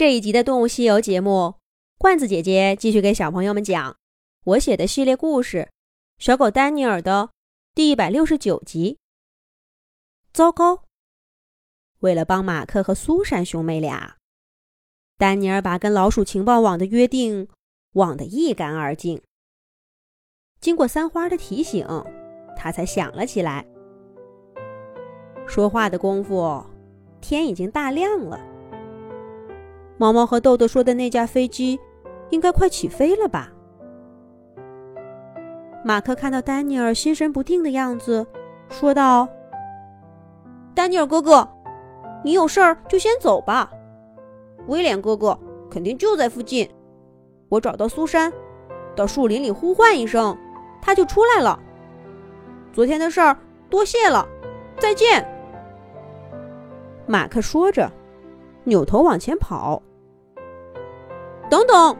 这一集的《动物西游》节目，罐子姐姐继续给小朋友们讲我写的系列故事《小狗丹尼尔》的第一百六十九集。糟糕！为了帮马克和苏珊兄妹俩，丹尼尔把跟老鼠情报网的约定忘得一干二净。经过三花的提醒，他才想了起来。说话的功夫，天已经大亮了。毛毛和豆豆说的那架飞机，应该快起飞了吧？马克看到丹尼尔心神不定的样子，说道：“丹尼尔哥哥，你有事儿就先走吧。威廉哥哥肯定就在附近。我找到苏珊，到树林里呼唤一声，他就出来了。昨天的事儿多谢了，再见。”马克说着，扭头往前跑。等等！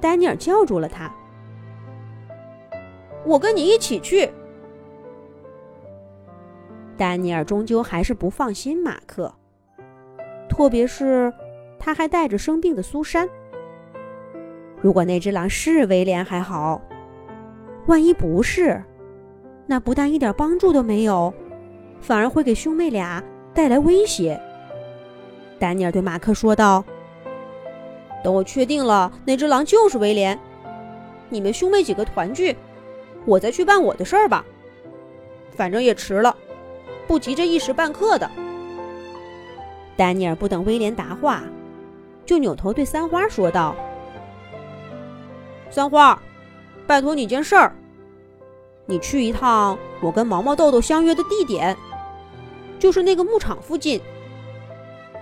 丹尼尔叫住了他。我跟你一起去。丹尼尔终究还是不放心马克，特别是他还带着生病的苏珊。如果那只狼是威廉还好，万一不是，那不但一点帮助都没有，反而会给兄妹俩带来威胁。丹尼尔对马克说道。等我确定了那只狼就是威廉，你们兄妹几个团聚，我再去办我的事儿吧。反正也迟了，不急这一时半刻的。丹尼尔不等威廉答话，就扭头对三花说道：“三花，拜托你件事儿，你去一趟我跟毛毛豆豆相约的地点，就是那个牧场附近，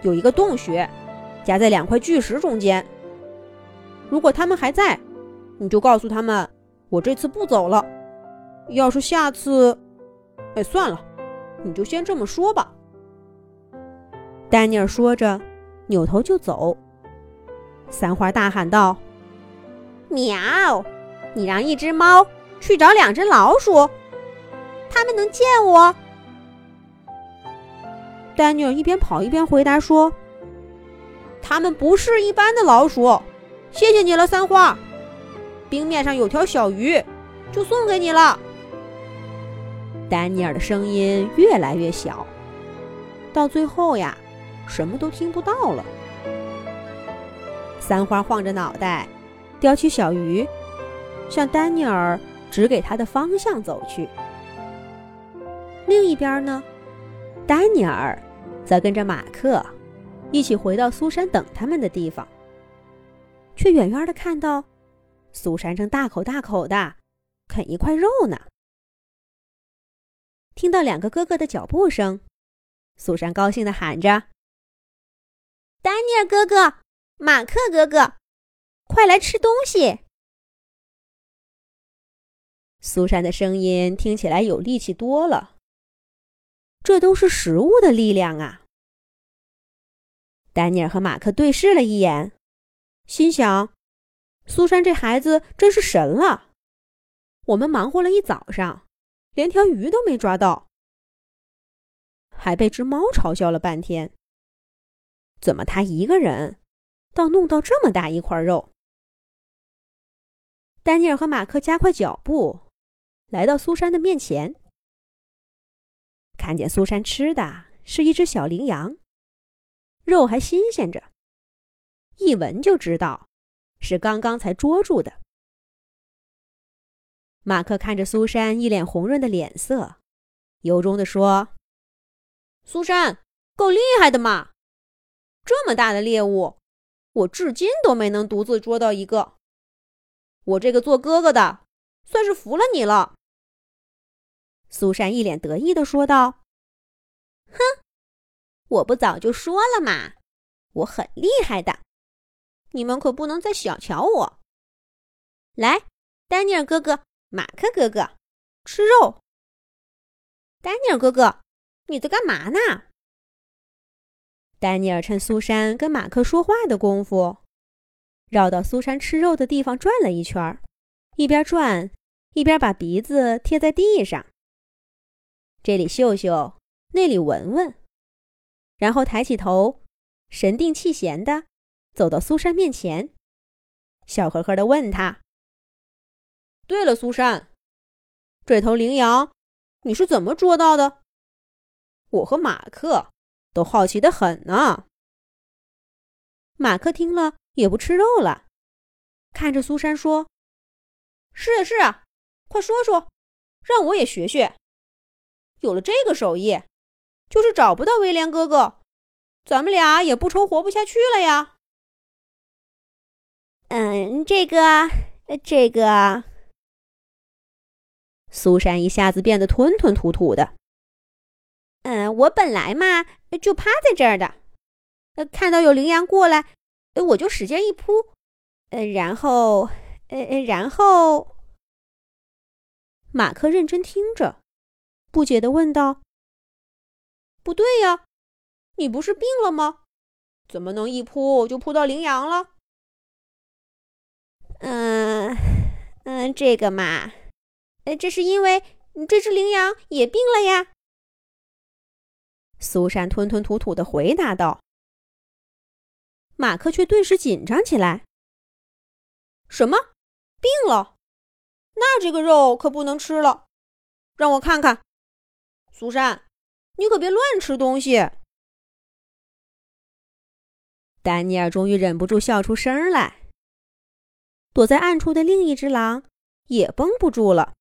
有一个洞穴。”夹在两块巨石中间。如果他们还在，你就告诉他们，我这次不走了。要是下次，哎，算了，你就先这么说吧。丹尼尔说着，扭头就走。三花大喊道：“喵！你让一只猫去找两只老鼠，他们能见我？”丹尼尔一边跑一边回答说。他们不是一般的老鼠，谢谢你了，三花。冰面上有条小鱼，就送给你了。丹尼尔的声音越来越小，到最后呀，什么都听不到了。三花晃着脑袋，叼起小鱼，向丹尼尔指给他的方向走去。另一边呢，丹尼尔则跟着马克。一起回到苏珊等他们的地方，却远远的看到苏珊正大口大口的啃一块肉呢。听到两个哥哥的脚步声，苏珊高兴的喊着：“丹尼尔哥哥，马克哥哥，快来吃东西！”苏珊的声音听起来有力气多了，这都是食物的力量啊！丹尼尔和马克对视了一眼，心想：“苏珊这孩子真是神了！我们忙活了一早上，连条鱼都没抓到，还被只猫嘲笑了半天。怎么他一个人，倒弄到这么大一块肉？”丹尼尔和马克加快脚步，来到苏珊的面前，看见苏珊吃的是一只小羚羊。肉还新鲜着，一闻就知道是刚刚才捉住的。马克看着苏珊一脸红润的脸色，由衷的说：“苏珊够厉害的嘛！这么大的猎物，我至今都没能独自捉到一个。我这个做哥哥的，算是服了你了。”苏珊一脸得意的说道：“哼。”我不早就说了嘛，我很厉害的，你们可不能再小瞧我。来，丹尼尔哥哥、马克哥哥，吃肉。丹尼尔哥哥，你在干嘛呢？丹尼尔趁苏珊跟马克说话的功夫，绕到苏珊吃肉的地方转了一圈，一边转一边把鼻子贴在地上，这里嗅嗅，那里闻闻。然后抬起头，神定气闲的走到苏珊面前，笑呵呵的问他：“对了，苏珊，这头羚羊你是怎么捉到的？我和马克都好奇的很呢。”马克听了也不吃肉了，看着苏珊说：“是啊，是啊，快说说，让我也学学。有了这个手艺，就是找不到威廉哥哥，咱们俩也不愁活不下去了呀。”嗯，这个，这个，苏珊一下子变得吞吞吐吐的。嗯，我本来嘛就趴在这儿的。呃，看到有羚羊过来，呃，我就使劲一扑，呃，然后，呃呃，然后，马克认真听着，不解的问道：“不对呀，你不是病了吗？怎么能一扑就扑到羚羊了？”嗯嗯，这个嘛，呃，这是因为这只羚羊也病了呀。苏珊吞吞吐吐的回答道。马克却顿时紧张起来。什么？病了？那这个肉可不能吃了。让我看看，苏珊，你可别乱吃东西。丹尼尔终于忍不住笑出声来。躲在暗处的另一只狼也绷不住了。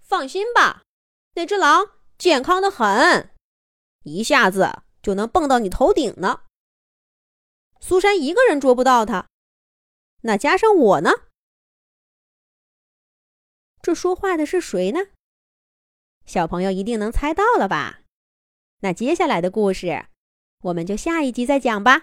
放心吧，那只狼健康的很，一下子就能蹦到你头顶呢。苏珊一个人捉不到他，那加上我呢？这说话的是谁呢？小朋友一定能猜到了吧？那接下来的故事，我们就下一集再讲吧。